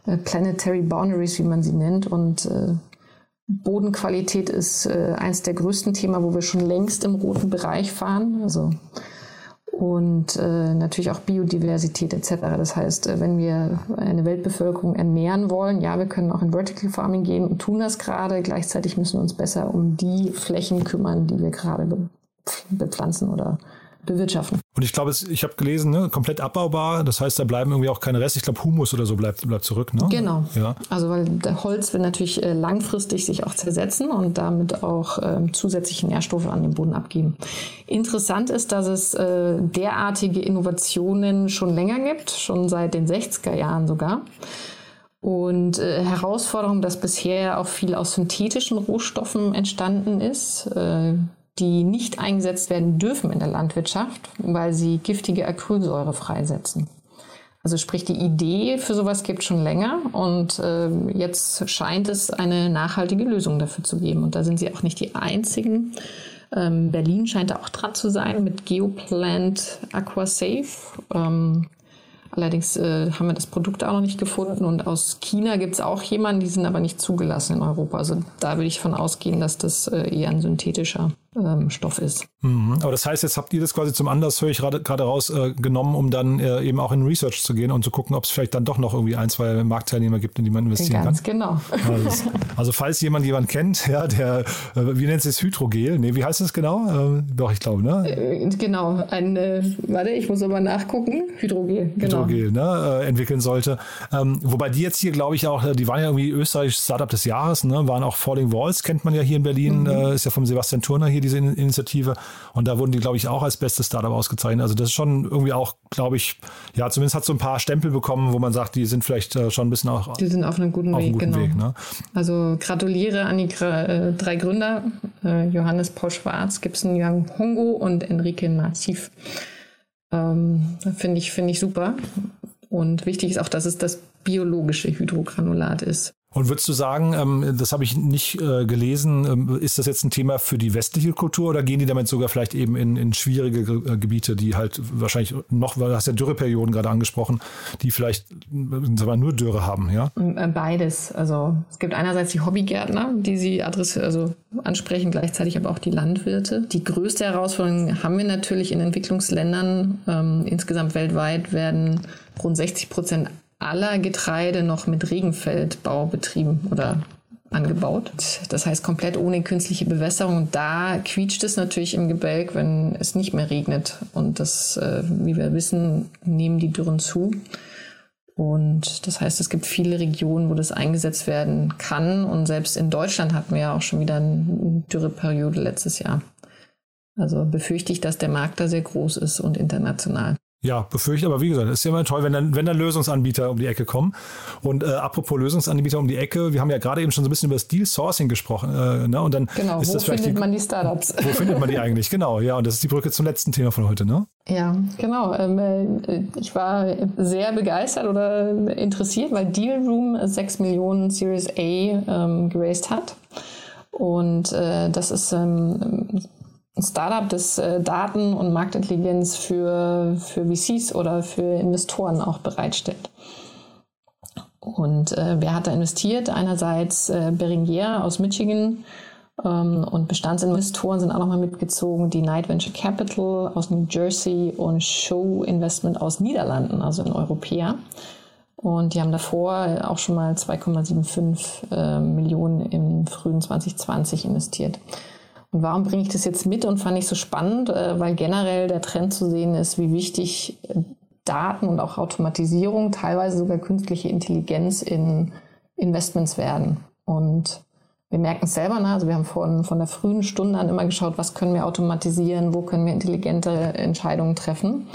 äh, Planetary Boundaries, wie man sie nennt. Und äh, Bodenqualität ist äh, eins der größten Themen, wo wir schon längst im roten Bereich fahren. Also und äh, natürlich auch Biodiversität etc. Das heißt, äh, wenn wir eine Weltbevölkerung ernähren wollen, ja, wir können auch in Vertical Farming gehen und tun das gerade. Gleichzeitig müssen wir uns besser um die Flächen kümmern, die wir gerade bepflanzen oder bewirtschaften. Und ich glaube, ich habe gelesen, ne, komplett abbaubar. Das heißt, da bleiben irgendwie auch keine Reste. Ich glaube, Humus oder so bleibt, bleibt zurück. Ne? Genau. Ja. Also weil der Holz will natürlich äh, langfristig sich auch zersetzen und damit auch ähm, zusätzliche Nährstoffe an den Boden abgeben. Interessant ist, dass es äh, derartige Innovationen schon länger gibt, schon seit den 60er Jahren sogar. Und äh, Herausforderung, dass bisher auch viel aus synthetischen Rohstoffen entstanden ist. Äh, die nicht eingesetzt werden dürfen in der Landwirtschaft, weil sie giftige Acrylsäure freisetzen. Also sprich, die Idee für sowas gibt schon länger und äh, jetzt scheint es eine nachhaltige Lösung dafür zu geben. Und da sind sie auch nicht die einzigen. Ähm, Berlin scheint da auch dran zu sein mit Geoplant Aquasafe. Ähm, allerdings äh, haben wir das Produkt auch noch nicht gefunden. Und aus China gibt es auch jemanden, die sind aber nicht zugelassen in Europa. Also da würde ich von ausgehen, dass das äh, eher ein synthetischer ähm, Stoff ist. Mhm. Aber das heißt, jetzt habt ihr das quasi zum Anlass, höre ich gerade raus, äh, genommen, um dann äh, eben auch in Research zu gehen und zu gucken, ob es vielleicht dann doch noch irgendwie ein, zwei Marktteilnehmer gibt, in die man investieren Ganz kann. Ganz genau. Also, also, falls jemand jemand kennt, ja, der, äh, wie nennt es Hydrogel? Nee, wie heißt es genau? Ähm, doch, ich glaube, ne? Äh, genau, ein, äh, warte, ich muss aber nachgucken. Hydrogel, genau. Hydrogel, ne, äh, entwickeln sollte. Ähm, wobei die jetzt hier, glaube ich, auch, die waren ja irgendwie österreichisches Startup des Jahres, ne, waren auch Falling Walls, kennt man ja hier in Berlin, mhm. ist ja vom Sebastian Turner hier diese Initiative. Und da wurden die, glaube ich, auch als bestes Startup ausgezeichnet. Also das ist schon irgendwie auch, glaube ich, ja, zumindest hat so ein paar Stempel bekommen, wo man sagt, die sind vielleicht äh, schon ein bisschen auch. Die sind auf einem guten Weg, guten genau. Weg, ne? Also gratuliere an die äh, drei Gründer, äh, Johannes Paul Schwarz, Gibson Yang Hongo und Enrique Massif. Ähm, Finde ich, finde ich super. Und wichtig ist auch, dass es das biologische Hydrogranulat ist. Und würdest du sagen, ähm, das habe ich nicht äh, gelesen, ähm, ist das jetzt ein Thema für die westliche Kultur oder gehen die damit sogar vielleicht eben in, in schwierige äh, Gebiete, die halt wahrscheinlich noch, weil du hast ja Dürreperioden gerade angesprochen, die vielleicht sagen wir, nur Dürre haben, ja? Äh, beides. Also es gibt einerseits die Hobbygärtner, die sie adressieren, also ansprechen, gleichzeitig aber auch die Landwirte. Die größte Herausforderung haben wir natürlich in Entwicklungsländern. Ähm, insgesamt weltweit werden rund 60 Prozent aller Getreide noch mit Regenfeldbau betrieben oder angebaut. Das heißt komplett ohne künstliche Bewässerung. Und da quietscht es natürlich im Gebälk, wenn es nicht mehr regnet. Und das, äh, wie wir wissen, nehmen die Dürren zu. Und das heißt, es gibt viele Regionen, wo das eingesetzt werden kann. Und selbst in Deutschland hatten wir ja auch schon wieder eine Dürreperiode letztes Jahr. Also befürchte ich, dass der Markt da sehr groß ist und international. Ja, befürchte, aber wie gesagt, es ist ja immer toll, wenn dann, wenn dann Lösungsanbieter um die Ecke kommen. Und äh, apropos Lösungsanbieter um die Ecke, wir haben ja gerade eben schon so ein bisschen über das Deal Sourcing gesprochen. Äh, ne? Und dann genau, ist wo das findet die, man die Startups? Wo findet man die eigentlich? Genau, ja. Und das ist die Brücke zum letzten Thema von heute, ne? Ja, genau. Ähm, äh, ich war sehr begeistert oder interessiert, weil Deal Room 6 Millionen Series A ähm, geraced hat. Und äh, das ist ähm, ein Startup, das äh, Daten und Marktintelligenz für, für VCs oder für Investoren auch bereitstellt. Und äh, wer hat da investiert? Einerseits äh, Beringier aus Michigan ähm, und Bestandsinvestoren sind auch nochmal mitgezogen, die Night Venture Capital aus New Jersey und Show Investment aus Niederlanden, also in Europäer. Und die haben davor auch schon mal 2,75 äh, Millionen im frühen 2020 investiert. Und warum bringe ich das jetzt mit und fand ich so spannend? Äh, weil generell der Trend zu sehen ist, wie wichtig äh, Daten und auch Automatisierung, teilweise sogar künstliche Intelligenz in Investments werden. Und wir merken es selber, ne? also wir haben von, von der frühen Stunde an immer geschaut, was können wir automatisieren, wo können wir intelligente Entscheidungen treffen.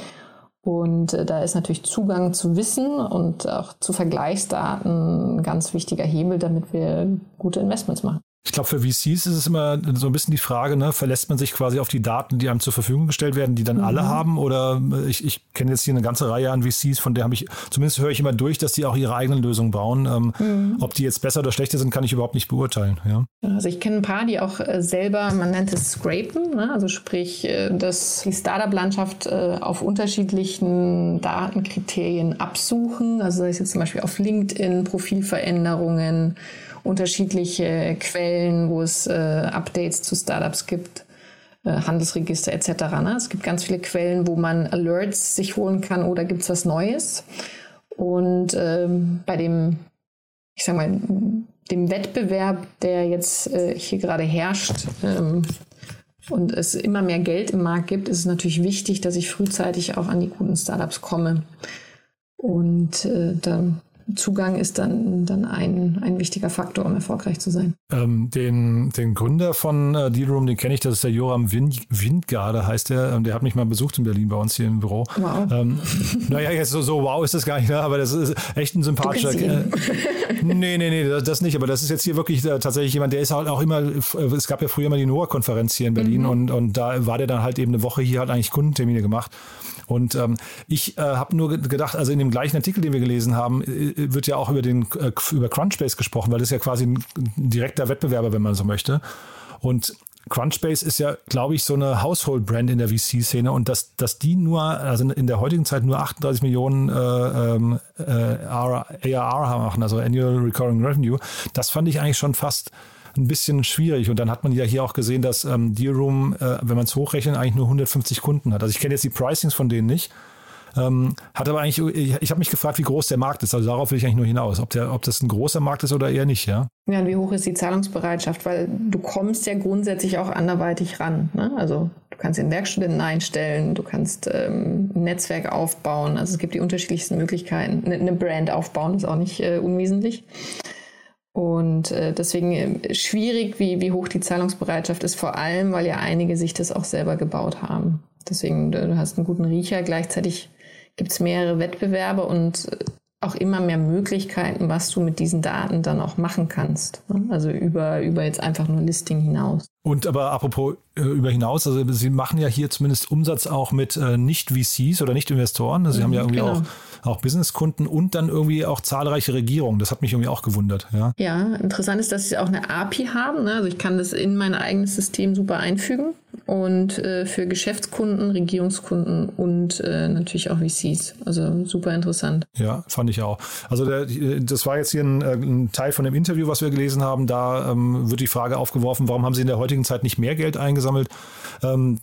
Und äh, da ist natürlich Zugang zu Wissen und auch zu Vergleichsdaten ein ganz wichtiger Hebel, damit wir gute Investments machen. Ich glaube, für VCs ist es immer so ein bisschen die Frage, ne, verlässt man sich quasi auf die Daten, die einem zur Verfügung gestellt werden, die dann mhm. alle haben? Oder äh, ich, ich kenne jetzt hier eine ganze Reihe an VCs, von der habe ich, zumindest höre ich immer durch, dass die auch ihre eigenen Lösungen bauen. Ähm, mhm. Ob die jetzt besser oder schlechter sind, kann ich überhaupt nicht beurteilen. Ja? Also ich kenne ein paar, die auch äh, selber, man nennt es Scrapen, ne? also sprich, äh, dass die Startup-Landschaft auf unterschiedlichen Datenkriterien absuchen. Also sei es jetzt zum Beispiel auf LinkedIn, Profilveränderungen, unterschiedliche Quellen, wo es äh, Updates zu Startups gibt, äh, Handelsregister etc. Ne? Es gibt ganz viele Quellen, wo man Alerts sich holen kann oder gibt es was Neues. Und ähm, bei dem, ich sag mal, dem Wettbewerb, der jetzt äh, hier gerade herrscht, ähm, und es immer mehr Geld im Markt gibt, ist es natürlich wichtig, dass ich frühzeitig auch an die guten Startups komme. Und äh, da Zugang ist dann, dann ein, ein wichtiger Faktor, um erfolgreich zu sein. Ähm, den, den Gründer von äh, Dealroom, den kenne ich, das ist der Joram Wind, Windgarde, heißt der. Ähm, der hat mich mal besucht in Berlin bei uns hier im Büro. Wow. Ähm, naja, jetzt so, so wow ist das gar nicht, ne? aber das ist echt ein sympathischer. Äh, nee, nee, nee, das, das, nicht, aber das ist jetzt hier wirklich äh, tatsächlich jemand, der ist halt auch immer, äh, es gab ja früher immer die NOAA-Konferenz hier in Berlin mhm. und, und da war der dann halt eben eine Woche hier, hat eigentlich Kundentermine gemacht. Und ähm, ich äh, habe nur gedacht, also in dem gleichen Artikel, den wir gelesen haben, äh, wird ja auch über den äh, über Crunchbase gesprochen, weil das ist ja quasi ein, direkter Wettbewerber, wenn man so möchte. Und Crunchbase ist ja, glaube ich, so eine Household-Brand in der VC-Szene und dass, dass die nur, also in der heutigen Zeit nur 38 Millionen äh, ähm, äh, ARR machen, also Annual Recurring Revenue, das fand ich eigentlich schon fast ein bisschen schwierig. Und dann hat man ja hier auch gesehen, dass ähm, Dealroom, äh, wenn man es hochrechnet, eigentlich nur 150 Kunden hat. Also ich kenne jetzt die Pricings von denen nicht. Ähm, hat aber eigentlich, ich, ich habe mich gefragt, wie groß der Markt ist. Also darauf will ich eigentlich nur hinaus, ob, der, ob das ein großer Markt ist oder eher nicht, ja. Ja, und wie hoch ist die Zahlungsbereitschaft? Weil du kommst ja grundsätzlich auch anderweitig ran. Ne? Also du kannst den Werkstudenten einstellen, du kannst ähm, ein Netzwerk aufbauen. Also es gibt die unterschiedlichsten Möglichkeiten. Eine, eine Brand aufbauen ist auch nicht äh, unwesentlich. Und äh, deswegen äh, schwierig, wie, wie hoch die Zahlungsbereitschaft ist, vor allem, weil ja einige sich das auch selber gebaut haben. Deswegen, du hast einen guten Riecher. Gleichzeitig gibt es mehrere Wettbewerbe und äh, auch immer mehr Möglichkeiten, was du mit diesen Daten dann auch machen kannst. Ne? Also über, über jetzt einfach nur Listing hinaus. Und aber apropos äh, über hinaus, also Sie machen ja hier zumindest Umsatz auch mit äh, Nicht-VCs oder Nicht-Investoren. Also Sie mhm, haben ja irgendwie genau. auch, auch Businesskunden und dann irgendwie auch zahlreiche Regierungen. Das hat mich irgendwie auch gewundert. Ja, ja interessant ist, dass Sie auch eine API haben. Ne? Also ich kann das in mein eigenes System super einfügen und äh, für Geschäftskunden, Regierungskunden und äh, natürlich auch VCs. Also super interessant. Ja, fand ich auch. Also der, das war jetzt hier ein, äh, ein, Teil von dem Interview, was wir gelesen haben. Da ähm, wird die Frage aufgeworfen, warum haben Sie in der heutigen Zeit nicht mehr Geld eingesammelt? Ähm,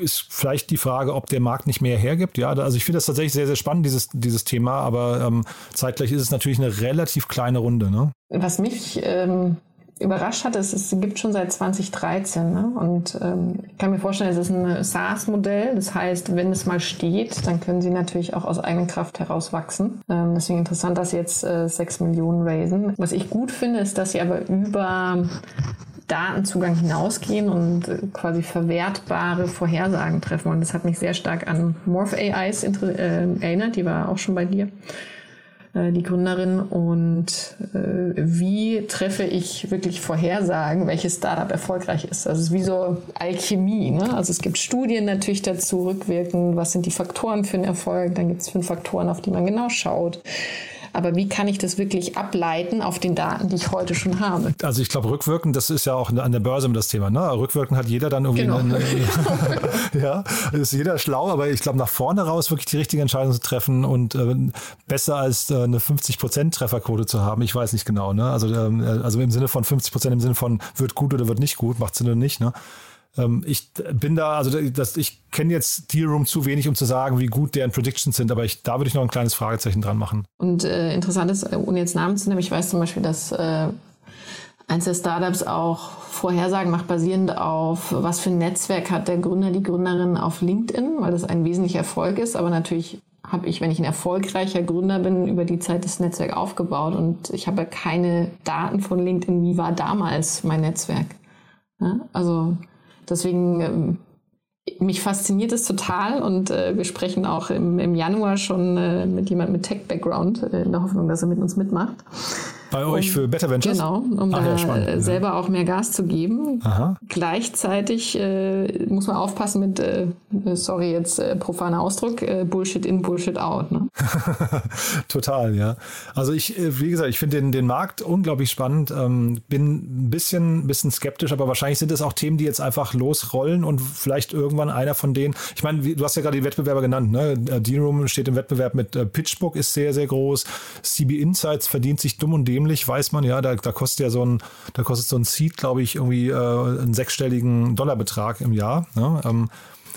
ist vielleicht die Frage, ob der Markt nicht mehr hergibt. Ja, also ich finde das tatsächlich sehr, sehr spannend, dieses, dieses Thema, aber ähm, zeitgleich ist es natürlich eine relativ kleine Runde. Ne? Was mich ähm, überrascht hat, ist, es gibt schon seit 2013. Ne? Und ähm, ich kann mir vorstellen, es ist ein SaaS-Modell. Das heißt, wenn es mal steht, dann können sie natürlich auch aus eigener Kraft heraus wachsen. Ähm, deswegen interessant, dass sie jetzt äh, 6 Millionen raisen. Was ich gut finde, ist, dass sie aber über Datenzugang hinausgehen und äh, quasi verwertbare Vorhersagen treffen. Und das hat mich sehr stark an Morph AIs äh, erinnert. Die war auch schon bei dir. Äh, die Gründerin und äh, wie treffe ich wirklich Vorhersagen, welches Startup erfolgreich ist. Also es ist wie so Alchemie. Ne? Also es gibt Studien natürlich dazu rückwirkend, was sind die Faktoren für einen Erfolg, dann gibt es fünf Faktoren, auf die man genau schaut. Aber wie kann ich das wirklich ableiten auf den Daten, die ich heute schon habe? Also ich glaube, rückwirkend, das ist ja auch an der Börse das Thema. Ne? Rückwirkend hat jeder dann irgendwie genau. eine, ja, ist jeder schlau, aber ich glaube, nach vorne raus wirklich die richtige Entscheidung zu treffen und äh, besser als äh, eine 50% Trefferquote zu haben. Ich weiß nicht genau. Ne? Also, äh, also im Sinne von 50% im Sinne von wird gut oder wird nicht gut, macht Sinn oder nicht. Ne? Ähm, ich bin da, also das, ich kenne jetzt Deal Room zu wenig, um zu sagen, wie gut deren Predictions sind, aber ich, da würde ich noch ein kleines Fragezeichen dran machen. Und äh, interessant ist, äh, ohne jetzt Namen zu nennen, ich weiß zum Beispiel, dass äh, eins der Startups auch Vorhersagen macht, basierend auf, was für ein Netzwerk hat der Gründer, die Gründerin auf LinkedIn, weil das ein wesentlicher Erfolg ist, aber natürlich habe ich, wenn ich ein erfolgreicher Gründer bin, über die Zeit das Netzwerk aufgebaut und ich habe keine Daten von LinkedIn, wie war damals mein Netzwerk. Ja, also Deswegen ähm, mich fasziniert es total und äh, wir sprechen auch im, im Januar schon äh, mit jemandem mit Tech-Background äh, in der Hoffnung, dass er mit uns mitmacht. Bei euch für Better Ventures? Genau, um Ach, da ja, spannend, ja. selber auch mehr Gas zu geben. Aha. Gleichzeitig äh, muss man aufpassen mit, äh, sorry jetzt äh, profaner Ausdruck, äh, Bullshit in, Bullshit out. Ne? Total, ja. Also ich, äh, wie gesagt, ich finde den, den Markt unglaublich spannend. Ähm, bin ein bisschen, bisschen skeptisch, aber wahrscheinlich sind es auch Themen, die jetzt einfach losrollen und vielleicht irgendwann einer von denen, ich meine, du hast ja gerade die Wettbewerber genannt, ne? Äh, D-Room steht im Wettbewerb mit Pitchbook, ist sehr, sehr groß. CB Insights verdient sich dumm und dämlich dämlich, weiß man ja. Da, da kostet ja so ein, da kostet so ein Seed, glaube ich, irgendwie äh, einen sechsstelligen Dollarbetrag im Jahr. Ne? Ähm,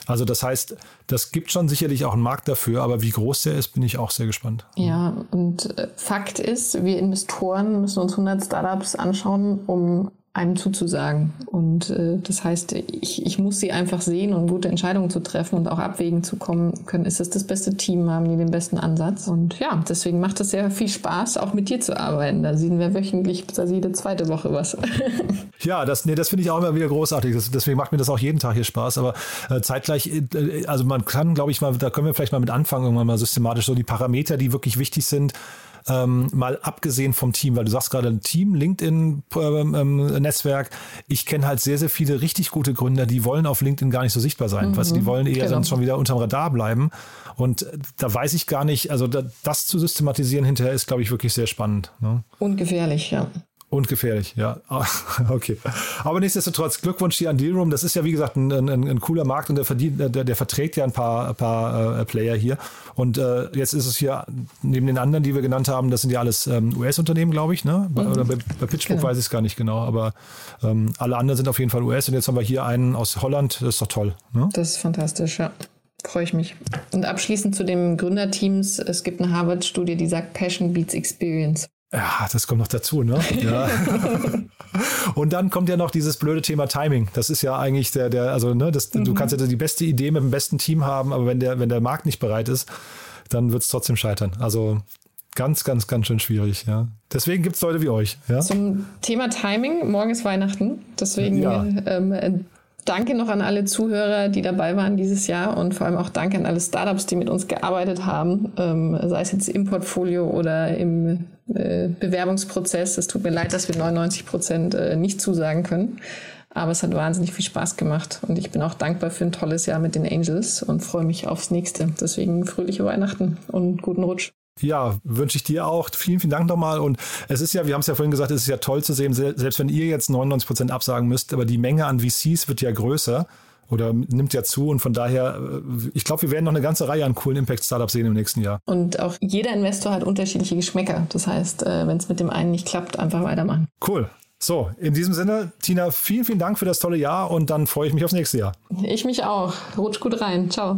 also das heißt, das gibt schon sicherlich auch einen Markt dafür, aber wie groß der ist, bin ich auch sehr gespannt. Ja, und äh, Fakt ist, wir Investoren müssen uns 100 Startups anschauen, um einem zuzusagen. Und äh, das heißt, ich, ich muss sie einfach sehen und gute Entscheidungen zu treffen und auch abwägen zu kommen können. Ist es das beste Team? Haben die den besten Ansatz? Und ja, deswegen macht es sehr viel Spaß, auch mit dir zu arbeiten. Da sehen wir wöchentlich, also jede zweite Woche was. ja, das, nee, das finde ich auch immer wieder großartig. Das, deswegen macht mir das auch jeden Tag hier Spaß. Aber äh, zeitgleich, äh, also man kann, glaube ich, mal, da können wir vielleicht mal mit anfangen, irgendwann mal systematisch so die Parameter, die wirklich wichtig sind, ähm, mal abgesehen vom Team, weil du sagst gerade ein Team, LinkedIn-Netzwerk. Ähm, ähm ich kenne halt sehr, sehr viele richtig gute Gründer, die wollen auf LinkedIn gar nicht so sichtbar sein. Mhm. Weißt, die wollen eher genau. dann schon wieder unterm Radar bleiben. Und da weiß ich gar nicht, also da, das zu systematisieren hinterher ist, glaube ich, wirklich sehr spannend. Ne? Und gefährlich, ja. Und gefährlich, ja. Okay. Aber nichtsdestotrotz, Glückwunsch hier an Dealroom. Das ist ja, wie gesagt, ein, ein, ein cooler Markt und der, verdient, der, der verträgt ja ein paar, ein paar äh, Player hier. Und äh, jetzt ist es hier, neben den anderen, die wir genannt haben, das sind ja alles ähm, US-Unternehmen, glaube ich. Ne? Mhm. Oder bei, bei Pitchbook genau. weiß ich es gar nicht genau. Aber ähm, alle anderen sind auf jeden Fall US. Und jetzt haben wir hier einen aus Holland. Das ist doch toll. Ne? Das ist fantastisch, ja. Freue ich mich. Und abschließend zu den Gründerteams. Es gibt eine Harvard-Studie, die sagt, Passion beats Experience. Ja, das kommt noch dazu, ne? Ja. und dann kommt ja noch dieses blöde Thema Timing. Das ist ja eigentlich der, der, also, ne, das, mhm. du kannst ja die beste Idee mit dem besten Team haben, aber wenn der, wenn der Markt nicht bereit ist, dann wird es trotzdem scheitern. Also ganz, ganz, ganz schön schwierig, ja. Deswegen gibt es Leute wie euch. Ja? Zum Thema Timing, morgen ist Weihnachten. Deswegen ja. ähm, danke noch an alle Zuhörer, die dabei waren dieses Jahr und vor allem auch danke an alle Startups, die mit uns gearbeitet haben, ähm, sei es jetzt im Portfolio oder im äh, Bewerbungsprozess. Es tut mir leid, dass wir 99 Prozent äh, nicht zusagen können. Aber es hat wahnsinnig viel Spaß gemacht und ich bin auch dankbar für ein tolles Jahr mit den Angels und freue mich aufs nächste. Deswegen fröhliche Weihnachten und guten Rutsch. Ja, wünsche ich dir auch. Vielen, vielen Dank nochmal. Und es ist ja, wir haben es ja vorhin gesagt, es ist ja toll zu sehen, selbst wenn ihr jetzt 99 Prozent absagen müsst, aber die Menge an VCs wird ja größer oder nimmt ja zu und von daher, äh, ich glaube, wir werden noch eine ganze Reihe an coolen Impact-Startups sehen im nächsten Jahr. Und auch jeder Investor hat unterschiedliche Geschmäcker. Das heißt, äh, wenn es mit dem einen nicht klappt, einfach weitermachen. Cool. So, in diesem Sinne, Tina, vielen, vielen Dank für das tolle Jahr und dann freue ich mich aufs nächste Jahr. Ich mich auch. Rutsch gut rein. Ciao.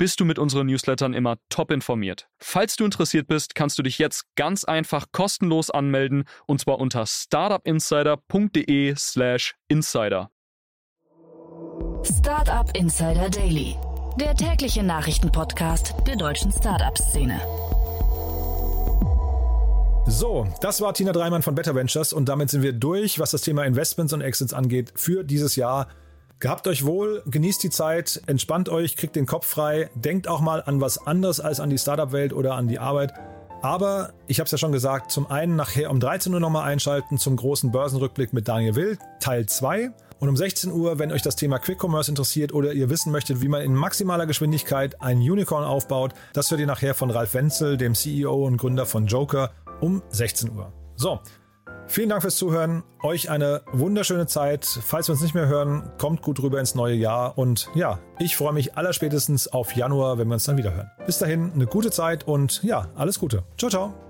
bist du mit unseren Newslettern immer top informiert. Falls du interessiert bist, kannst du dich jetzt ganz einfach kostenlos anmelden und zwar unter startupinsider.de/slash insider. Startup Insider Daily, der tägliche Nachrichtenpodcast der deutschen Startup-Szene. So, das war Tina Dreimann von Better Ventures und damit sind wir durch, was das Thema Investments und Exits angeht für dieses Jahr. Gehabt euch wohl, genießt die Zeit, entspannt euch, kriegt den Kopf frei, denkt auch mal an was anderes als an die Startup-Welt oder an die Arbeit. Aber ich habe es ja schon gesagt, zum einen nachher um 13 Uhr nochmal einschalten zum großen Börsenrückblick mit Daniel Will, Teil 2. Und um 16 Uhr, wenn euch das Thema Quick Commerce interessiert oder ihr wissen möchtet, wie man in maximaler Geschwindigkeit ein Unicorn aufbaut, das hört ihr nachher von Ralf Wenzel, dem CEO und Gründer von Joker, um 16 Uhr. So, Vielen Dank fürs Zuhören. Euch eine wunderschöne Zeit. Falls wir uns nicht mehr hören, kommt gut rüber ins neue Jahr. Und ja, ich freue mich allerspätestens auf Januar, wenn wir uns dann wieder hören. Bis dahin, eine gute Zeit und ja, alles Gute. Ciao, ciao.